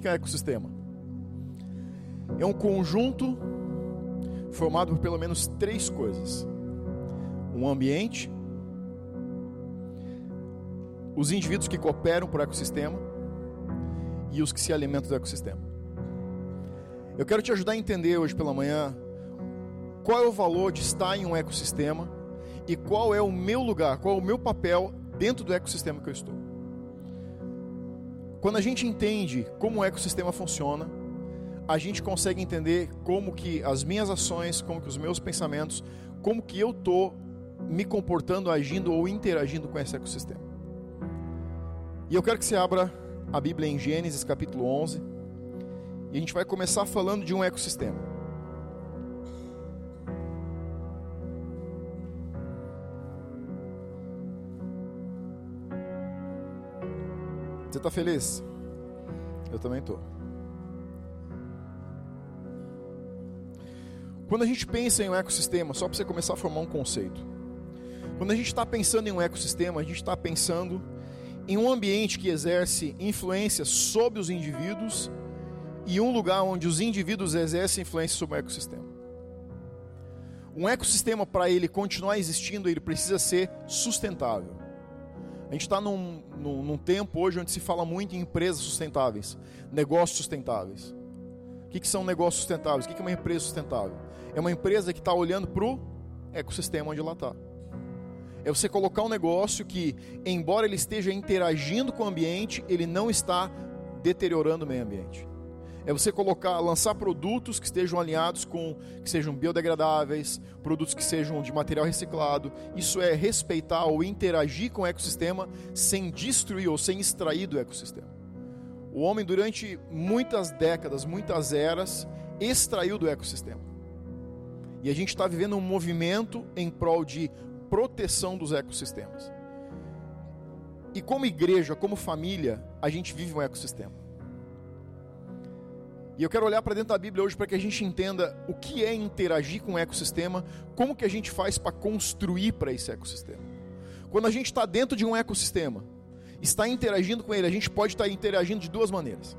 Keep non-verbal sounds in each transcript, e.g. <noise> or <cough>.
que é um ecossistema? É um conjunto formado por pelo menos três coisas: um ambiente, os indivíduos que cooperam para o ecossistema e os que se alimentam do ecossistema. Eu quero te ajudar a entender hoje pela manhã qual é o valor de estar em um ecossistema e qual é o meu lugar, qual é o meu papel dentro do ecossistema que eu estou. Quando a gente entende como o ecossistema funciona, a gente consegue entender como que as minhas ações, como que os meus pensamentos, como que eu estou me comportando, agindo ou interagindo com esse ecossistema. E eu quero que você abra a Bíblia em Gênesis capítulo 11 e a gente vai começar falando de um ecossistema. Você está feliz? Eu também estou. Quando a gente pensa em um ecossistema, só para você começar a formar um conceito. Quando a gente está pensando em um ecossistema, a gente está pensando em um ambiente que exerce influência sobre os indivíduos e um lugar onde os indivíduos exercem influência sobre o ecossistema. Um ecossistema, para ele continuar existindo, ele precisa ser sustentável. A gente está num, num, num, tempo hoje onde se fala muito em empresas sustentáveis, negócios sustentáveis. O que, que são negócios sustentáveis? O que, que é uma empresa sustentável? É uma empresa que está olhando para o ecossistema onde ela está. É você colocar um negócio que, embora ele esteja interagindo com o ambiente, ele não está deteriorando o meio ambiente é você colocar, lançar produtos que estejam alinhados com, que sejam biodegradáveis, produtos que sejam de material reciclado. Isso é respeitar ou interagir com o ecossistema sem destruir ou sem extrair do ecossistema. O homem, durante muitas décadas, muitas eras, extraiu do ecossistema. E a gente está vivendo um movimento em prol de proteção dos ecossistemas. E como igreja, como família, a gente vive um ecossistema. E eu quero olhar para dentro da Bíblia hoje para que a gente entenda o que é interagir com o ecossistema, como que a gente faz para construir para esse ecossistema. Quando a gente está dentro de um ecossistema, está interagindo com ele, a gente pode estar interagindo de duas maneiras.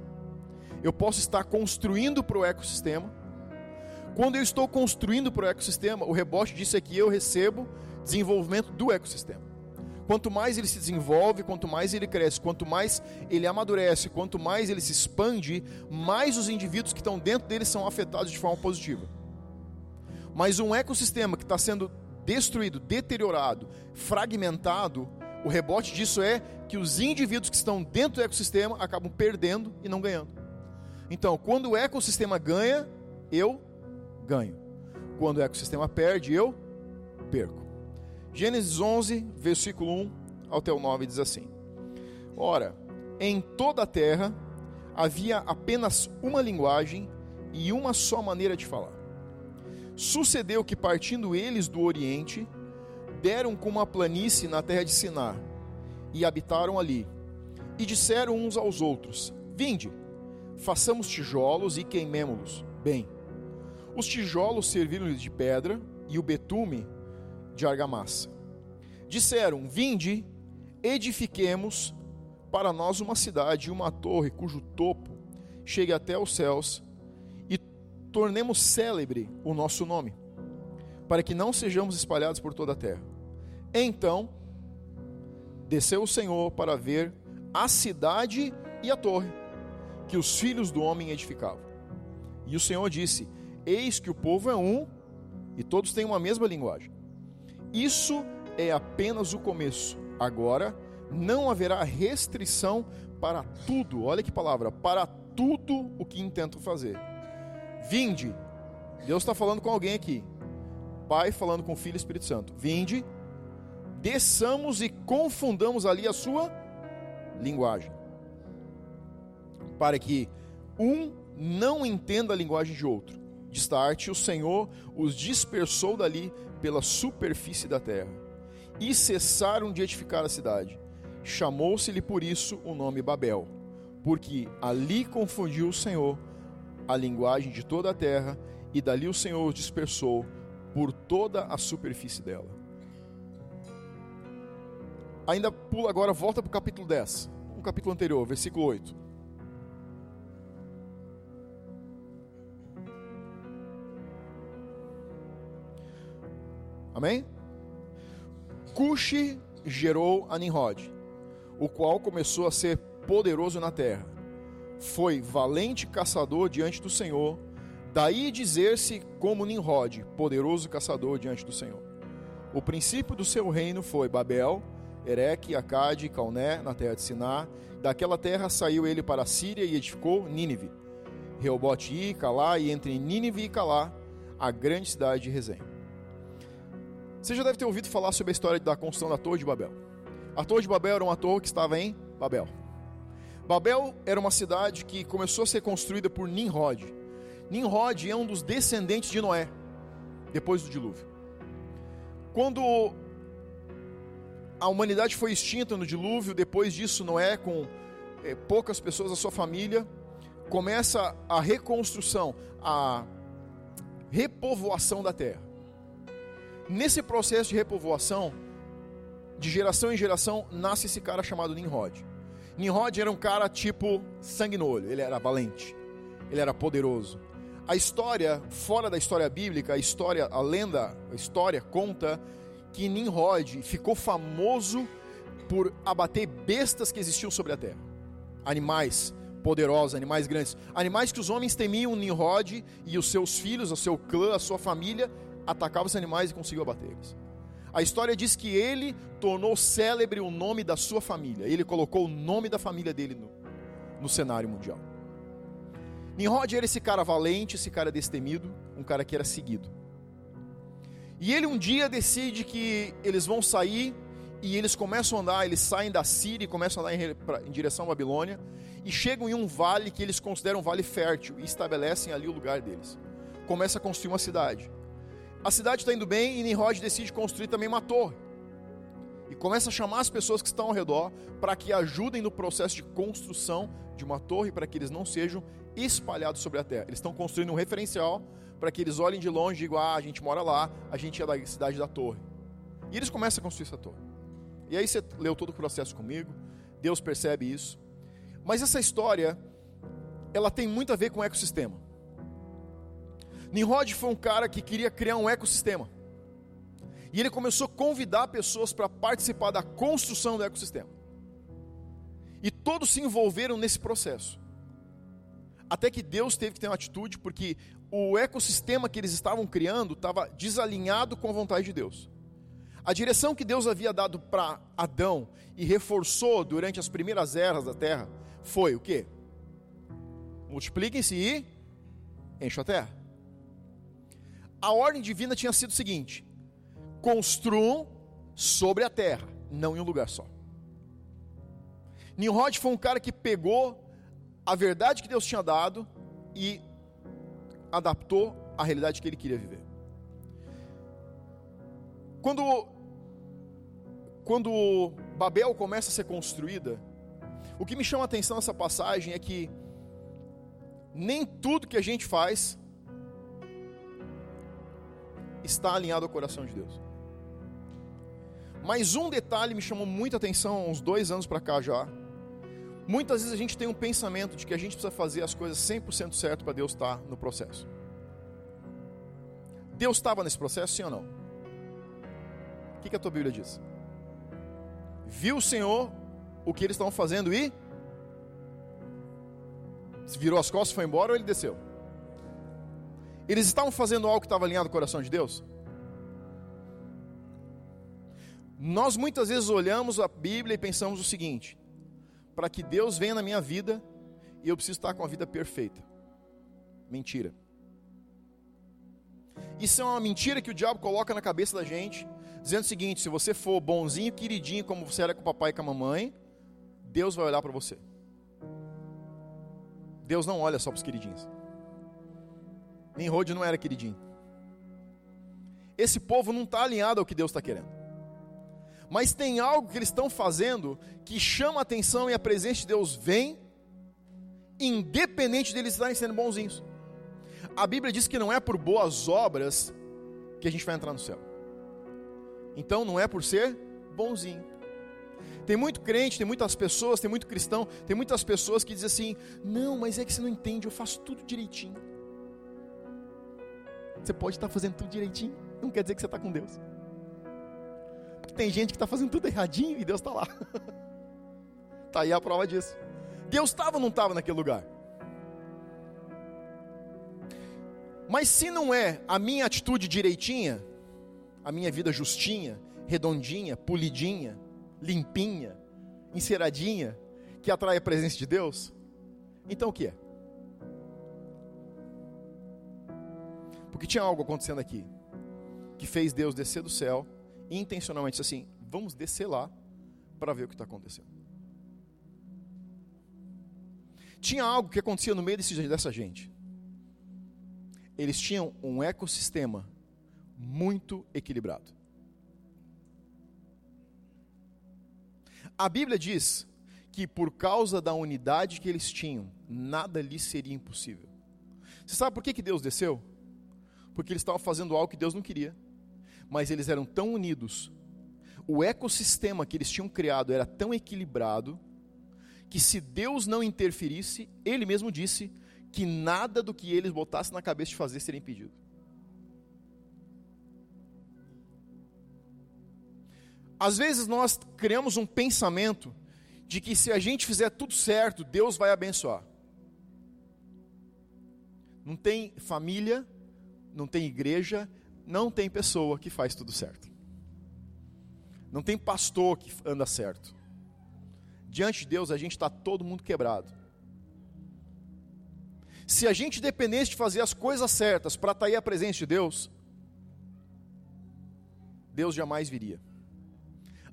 Eu posso estar construindo para o ecossistema. Quando eu estou construindo para o ecossistema, o rebote disso é que eu recebo desenvolvimento do ecossistema. Quanto mais ele se desenvolve, quanto mais ele cresce, quanto mais ele amadurece, quanto mais ele se expande, mais os indivíduos que estão dentro dele são afetados de forma positiva. Mas um ecossistema que está sendo destruído, deteriorado, fragmentado, o rebote disso é que os indivíduos que estão dentro do ecossistema acabam perdendo e não ganhando. Então, quando o ecossistema ganha, eu ganho. Quando o ecossistema perde, eu perco. Gênesis 11, versículo 1 até o 9 diz assim: Ora, em toda a terra havia apenas uma linguagem e uma só maneira de falar. Sucedeu que, partindo eles do Oriente, deram com uma planície na terra de Sinar e habitaram ali. E disseram uns aos outros: Vinde, façamos tijolos e queimemo-los. Bem, os tijolos serviram-lhes de pedra e o betume de argamassa. Disseram: Vinde, edifiquemos para nós uma cidade e uma torre cujo topo chegue até os céus e tornemos célebre o nosso nome, para que não sejamos espalhados por toda a terra. Então desceu o Senhor para ver a cidade e a torre que os filhos do homem edificavam. E o Senhor disse: Eis que o povo é um e todos têm uma mesma linguagem. Isso é apenas o começo. Agora não haverá restrição para tudo, olha que palavra, para tudo o que intento fazer. Vinde, Deus está falando com alguém aqui, Pai falando com o Filho e Espírito Santo. Vinde, desçamos e confundamos ali a sua linguagem, para que um não entenda a linguagem de outro. Destarte, o Senhor os dispersou dali pela superfície da terra, e cessaram de edificar a cidade. Chamou-se-lhe por isso o nome Babel, porque ali confundiu o Senhor a linguagem de toda a terra, e dali o Senhor os dispersou por toda a superfície dela. Ainda pula agora, volta para o capítulo 10, o capítulo anterior, versículo 8. Amém? Cuxi gerou a Nimrod, o qual começou a ser poderoso na terra. Foi valente caçador diante do Senhor, daí dizer-se como Nimrod, poderoso caçador diante do Senhor. O princípio do seu reino foi Babel, Ereque, Acade Calné, na terra de Siná. Daquela terra saiu ele para a Síria e edificou Nínive. Reobote e Calá, e entre Nínive e Calá, a grande cidade de Rezém. Você já deve ter ouvido falar sobre a história da construção da Torre de Babel. A Torre de Babel era uma torre que estava em Babel. Babel era uma cidade que começou a ser construída por Nimrod. Nimrod é um dos descendentes de Noé, depois do dilúvio. Quando a humanidade foi extinta no dilúvio, depois disso, Noé, com é, poucas pessoas da sua família, começa a reconstrução, a repovoação da terra. Nesse processo de repovoação, de geração em geração, nasce esse cara chamado Nimrod. Nimrod era um cara tipo sangue no olho, ele era valente, ele era poderoso. A história, fora da história bíblica, a história, a lenda, a história conta que Nimrod ficou famoso por abater bestas que existiam sobre a terra. Animais poderosos, animais grandes, animais que os homens temiam Nimrod e os seus filhos, o seu clã, a sua família atacavam os animais e conseguiu abater eles. A história diz que ele tornou célebre o nome da sua família. Ele colocou o nome da família dele no, no cenário mundial. Nimrod era esse cara valente, esse cara destemido, um cara que era seguido. E ele um dia decide que eles vão sair e eles começam a andar, eles saem da Síria e começam a andar em, pra, em direção à Babilônia e chegam em um vale que eles consideram um vale fértil e estabelecem ali o lugar deles. Começa a construir uma cidade. A cidade está indo bem e Nimrod decide construir também uma torre. E começa a chamar as pessoas que estão ao redor para que ajudem no processo de construção de uma torre para que eles não sejam espalhados sobre a terra. Eles estão construindo um referencial para que eles olhem de longe e digam: ah, a gente mora lá, a gente é da cidade da torre. E eles começam a construir essa torre. E aí você leu todo o processo comigo, Deus percebe isso. Mas essa história, ela tem muito a ver com o ecossistema. Nimrod foi um cara que queria criar um ecossistema. E ele começou a convidar pessoas para participar da construção do ecossistema. E todos se envolveram nesse processo. Até que Deus teve que ter uma atitude, porque o ecossistema que eles estavam criando estava desalinhado com a vontade de Deus. A direção que Deus havia dado para Adão e reforçou durante as primeiras eras da terra foi o quê? Multipliquem-se e encham a terra. A ordem divina tinha sido o seguinte: construam sobre a terra, não em um lugar só. Nimrod foi um cara que pegou a verdade que Deus tinha dado e adaptou à realidade que ele queria viver. Quando, quando Babel começa a ser construída, o que me chama a atenção nessa passagem é que nem tudo que a gente faz está alinhado ao coração de Deus. Mas um detalhe me chamou muita atenção há uns dois anos para cá já. Muitas vezes a gente tem um pensamento de que a gente precisa fazer as coisas 100% certo para Deus estar no processo. Deus estava nesse processo, sim ou não? O que, que a tua Bíblia diz? Viu o Senhor o que eles estavam fazendo e virou as costas, foi embora ou ele desceu? Eles estavam fazendo algo que estava alinhado ao coração de Deus? Nós muitas vezes olhamos a Bíblia e pensamos o seguinte: para que Deus venha na minha vida eu preciso estar com a vida perfeita. Mentira. Isso é uma mentira que o diabo coloca na cabeça da gente, dizendo o seguinte: se você for bonzinho, queridinho, como você era com o papai e com a mamãe, Deus vai olhar para você. Deus não olha só para os queridinhos. Nimrod não era queridinho. Esse povo não está alinhado ao que Deus está querendo. Mas tem algo que eles estão fazendo que chama a atenção e a presença de Deus vem, independente deles estarem sendo bonzinhos a Bíblia diz que não é por boas obras que a gente vai entrar no céu. Então não é por ser bonzinho. Tem muito crente, tem muitas pessoas, tem muito cristão, tem muitas pessoas que dizem assim: não, mas é que você não entende, eu faço tudo direitinho. Você pode estar fazendo tudo direitinho, não quer dizer que você está com Deus. tem gente que está fazendo tudo erradinho e Deus está lá. Está <laughs> aí a prova disso. Deus estava ou não estava naquele lugar? Mas se não é a minha atitude direitinha, a minha vida justinha, redondinha, polidinha, limpinha, enceradinha, que atrai a presença de Deus, então o que é? Porque tinha algo acontecendo aqui que fez Deus descer do céu e intencionalmente disse assim: vamos descer lá para ver o que está acontecendo. Tinha algo que acontecia no meio desse, dessa gente. Eles tinham um ecossistema muito equilibrado. A Bíblia diz que por causa da unidade que eles tinham, nada lhes seria impossível. Você sabe por que, que Deus desceu? Porque eles estavam fazendo algo que Deus não queria mas eles eram tão unidos, o ecossistema que eles tinham criado era tão equilibrado, que se Deus não interferisse, ele mesmo disse que nada do que eles botassem na cabeça de fazer seria impedido. Às vezes nós criamos um pensamento de que se a gente fizer tudo certo, Deus vai abençoar. Não tem família, não tem igreja, não tem pessoa que faz tudo certo. Não tem pastor que anda certo. Diante de Deus, a gente está todo mundo quebrado. Se a gente dependesse de fazer as coisas certas para atrair a presença de Deus, Deus jamais viria.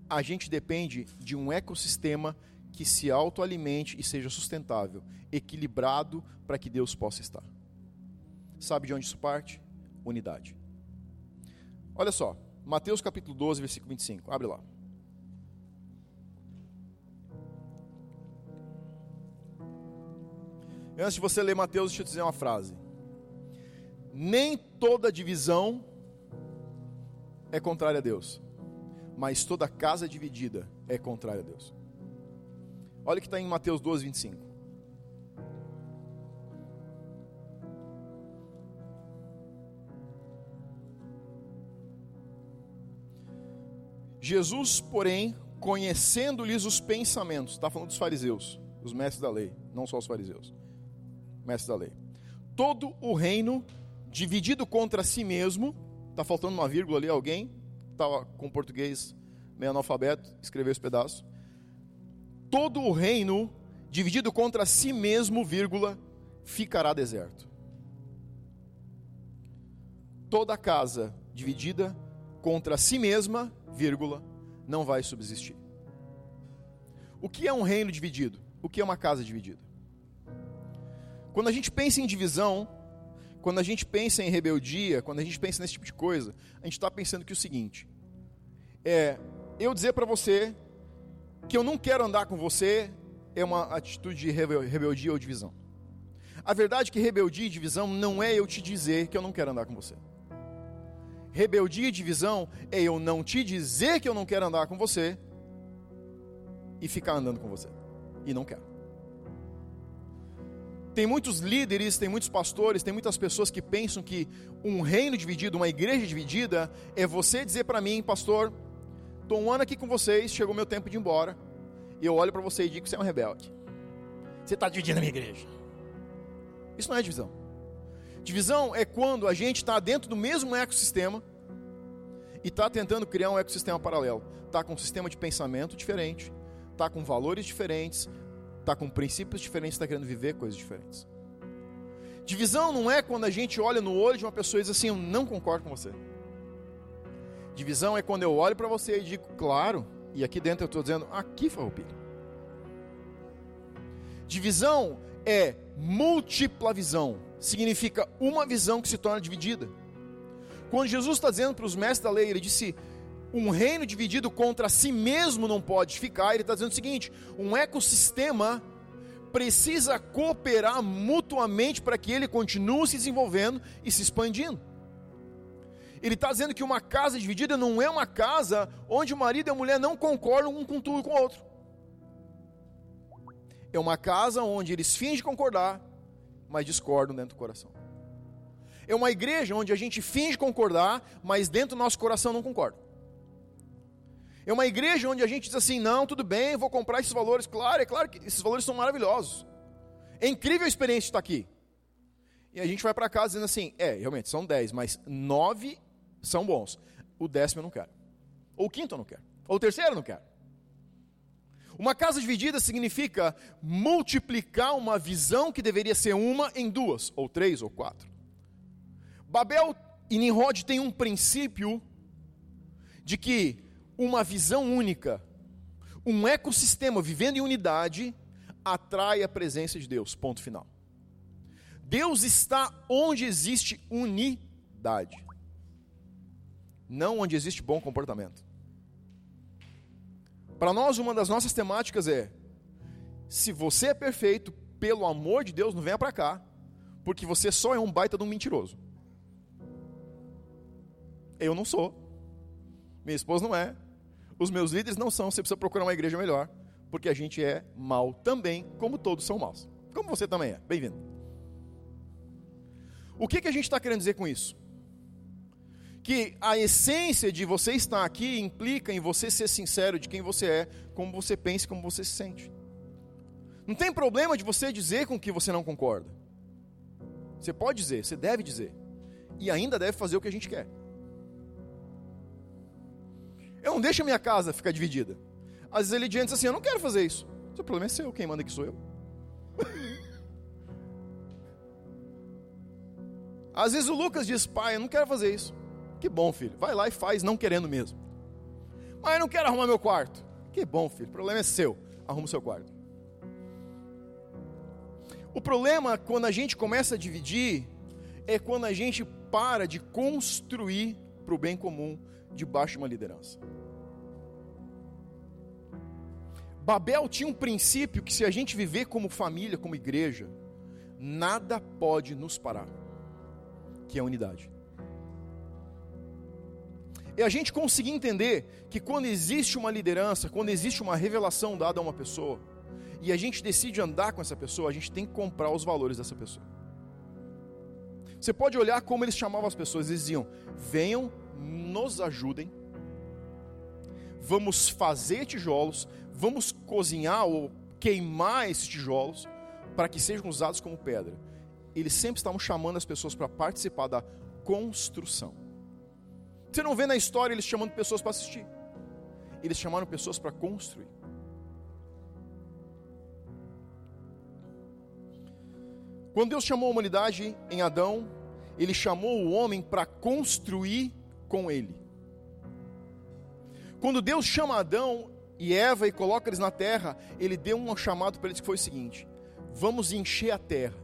A gente depende de um ecossistema que se autoalimente e seja sustentável, equilibrado para que Deus possa estar. Sabe de onde isso parte? Unidade. Olha só, Mateus capítulo 12, versículo 25. Abre lá. Antes de você ler Mateus, deixa eu te dizer uma frase. Nem toda divisão é contrária a Deus, mas toda casa dividida é contrária a Deus. Olha o que está em Mateus 12, 25. Jesus, porém, conhecendo-lhes os pensamentos, está falando dos fariseus, os mestres da lei, não só os fariseus, mestres da lei. Todo o reino dividido contra si mesmo, está faltando uma vírgula ali, alguém estava com português meio analfabeto, escreveu esse pedaço. Todo o reino dividido contra si mesmo, vírgula, ficará deserto. Toda casa dividida contra si mesma, vírgula, não vai subsistir. O que é um reino dividido? O que é uma casa dividida? Quando a gente pensa em divisão, quando a gente pensa em rebeldia, quando a gente pensa nesse tipo de coisa, a gente está pensando que o seguinte: é eu dizer para você que eu não quero andar com você é uma atitude de rebeldia ou divisão. A verdade é que rebeldia e divisão não é eu te dizer que eu não quero andar com você. Rebeldia e divisão é eu não te dizer que eu não quero andar com você e ficar andando com você. E não quero. Tem muitos líderes, tem muitos pastores, tem muitas pessoas que pensam que um reino dividido, uma igreja dividida, é você dizer para mim, pastor, estou um ano aqui com vocês, chegou meu tempo de ir embora, e eu olho para você e digo que você é um rebelde. Você está dividindo a minha igreja. Isso não é divisão. Divisão é quando a gente está dentro do mesmo ecossistema e está tentando criar um ecossistema paralelo. Está com um sistema de pensamento diferente, está com valores diferentes, está com princípios diferentes, está querendo viver coisas diferentes. Divisão não é quando a gente olha no olho de uma pessoa e diz assim: Eu não concordo com você. Divisão é quando eu olho para você e digo, claro, e aqui dentro eu estou dizendo, aqui farroupilha. Divisão é múltipla visão significa uma visão que se torna dividida. Quando Jesus está dizendo para os mestres da lei, ele disse: um reino dividido contra si mesmo não pode ficar. Ele está dizendo o seguinte: um ecossistema precisa cooperar mutuamente para que ele continue se desenvolvendo e se expandindo. Ele está dizendo que uma casa dividida não é uma casa onde o marido e a mulher não concordam um com tudo e com o outro. É uma casa onde eles fingem concordar, mas discordam dentro do coração. É uma igreja onde a gente finge concordar, mas dentro do nosso coração não concorda. É uma igreja onde a gente diz assim: não, tudo bem, vou comprar esses valores. Claro, é claro que esses valores são maravilhosos. É incrível a experiência de estar aqui. E a gente vai para casa dizendo assim: é, realmente, são dez, mas nove são bons. O décimo eu não quero. Ou o quinto eu não quero. Ou o terceiro eu não quero. Uma casa dividida significa multiplicar uma visão que deveria ser uma em duas, ou três, ou quatro. Babel e Nimrod têm um princípio de que uma visão única, um ecossistema vivendo em unidade, atrai a presença de Deus. Ponto final. Deus está onde existe unidade, não onde existe bom comportamento. Para nós, uma das nossas temáticas é: se você é perfeito, pelo amor de Deus, não venha para cá, porque você só é um baita de um mentiroso. Eu não sou, minha esposa não é, os meus líderes não são, você precisa procurar uma igreja melhor, porque a gente é mal também, como todos são maus. Como você também é. Bem-vindo. O que, que a gente está querendo dizer com isso? Que a essência de você estar aqui implica em você ser sincero de quem você é, como você pensa como você se sente. Não tem problema de você dizer com o que você não concorda. Você pode dizer, você deve dizer. E ainda deve fazer o que a gente quer. Eu não deixo a minha casa ficar dividida. Às vezes ele diz assim: Eu não quero fazer isso. O seu problema é seu, quem manda aqui sou eu. <laughs> Às vezes o Lucas diz: Pai, eu não quero fazer isso. Que bom, filho. Vai lá e faz, não querendo mesmo. Mas eu não quero arrumar meu quarto. Que bom, filho. O problema é seu. Arruma o seu quarto. O problema, quando a gente começa a dividir, é quando a gente para de construir para o bem comum debaixo de uma liderança. Babel tinha um princípio que, se a gente viver como família, como igreja, nada pode nos parar, que é a unidade. E a gente conseguir entender que quando existe uma liderança, quando existe uma revelação dada a uma pessoa, e a gente decide andar com essa pessoa, a gente tem que comprar os valores dessa pessoa. Você pode olhar como eles chamavam as pessoas, eles diziam: venham, nos ajudem, vamos fazer tijolos, vamos cozinhar ou queimar esses tijolos para que sejam usados como pedra. Eles sempre estavam chamando as pessoas para participar da construção. Você não vê na história eles chamando pessoas para assistir. Eles chamaram pessoas para construir. Quando Deus chamou a humanidade em Adão, ele chamou o homem para construir com ele. Quando Deus chama Adão e Eva e coloca eles na terra, ele deu um chamado para eles que foi o seguinte: vamos encher a terra.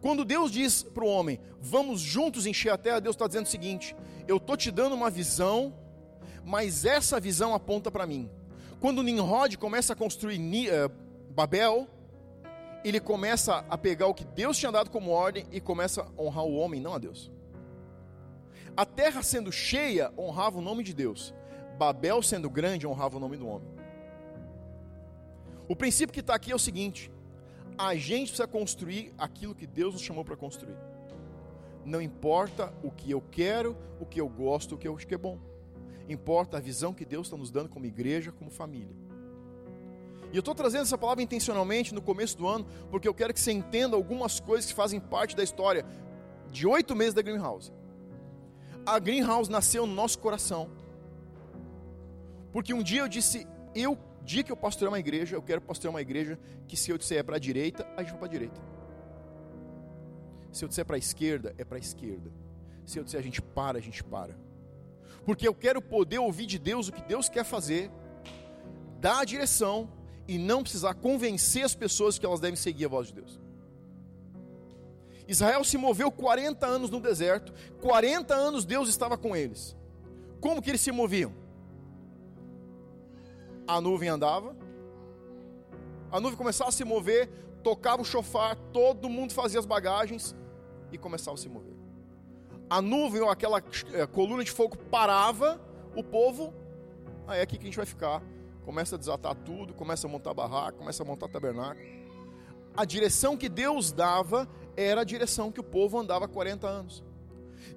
Quando Deus diz para o homem, vamos juntos encher a terra, Deus está dizendo o seguinte: eu estou te dando uma visão, mas essa visão aponta para mim. Quando Nimrod começa a construir uh, Babel, ele começa a pegar o que Deus tinha dado como ordem e começa a honrar o homem, não a Deus. A terra sendo cheia honrava o nome de Deus. Babel sendo grande honrava o nome do homem. O princípio que está aqui é o seguinte: a gente precisa construir aquilo que Deus nos chamou para construir. Não importa o que eu quero, o que eu gosto, o que eu acho que é bom. Importa a visão que Deus está nos dando como igreja, como família. E eu estou trazendo essa palavra intencionalmente no começo do ano, porque eu quero que você entenda algumas coisas que fazem parte da história de oito meses da Greenhouse. A Greenhouse nasceu no nosso coração. Porque um dia eu disse, eu, dia que eu pastorear uma igreja, eu quero pastorear uma igreja que se eu disser é para a direita, a gente vai para a direita. Se eu disser para a esquerda, é para a esquerda. Se eu disser a gente para, a gente para. Porque eu quero poder ouvir de Deus o que Deus quer fazer, dar a direção e não precisar convencer as pessoas que elas devem seguir a voz de Deus. Israel se moveu 40 anos no deserto, 40 anos Deus estava com eles. Como que eles se moviam? A nuvem andava, a nuvem começava a se mover, tocava o chofar, todo mundo fazia as bagagens e começava a se mover. A nuvem ou aquela é, coluna de fogo parava, o povo, aí é aqui que a gente vai ficar. Começa a desatar tudo, começa a montar barraco, começa a montar tabernáculo. A direção que Deus dava era a direção que o povo andava há 40 anos.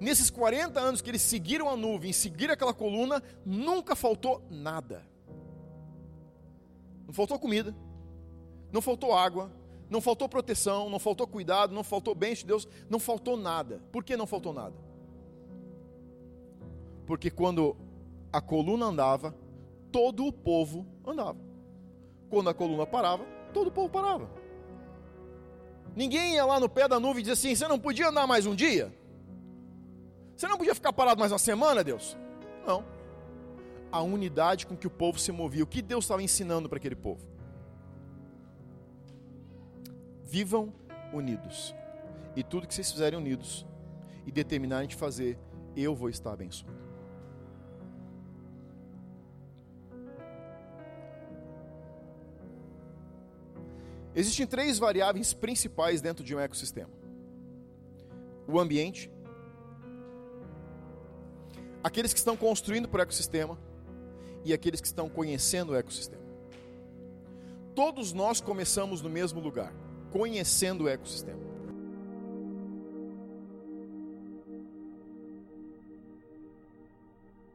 Nesses 40 anos que eles seguiram a nuvem, seguiram aquela coluna, nunca faltou nada. Não faltou comida, não faltou água, não faltou proteção, não faltou cuidado, não faltou bem de Deus, não faltou nada. Por que não faltou nada? Porque quando a coluna andava, todo o povo andava. Quando a coluna parava, todo o povo parava. Ninguém ia lá no pé da nuvem e dizia assim: você não podia andar mais um dia? Você não podia ficar parado mais uma semana, Deus? Não. A unidade com que o povo se movia, o que Deus estava ensinando para aquele povo? Vivam unidos. E tudo que vocês fizerem unidos e determinarem de fazer, eu vou estar abençoado. Existem três variáveis principais dentro de um ecossistema: o ambiente, aqueles que estão construindo para o ecossistema e aqueles que estão conhecendo o ecossistema. Todos nós começamos no mesmo lugar, conhecendo o ecossistema.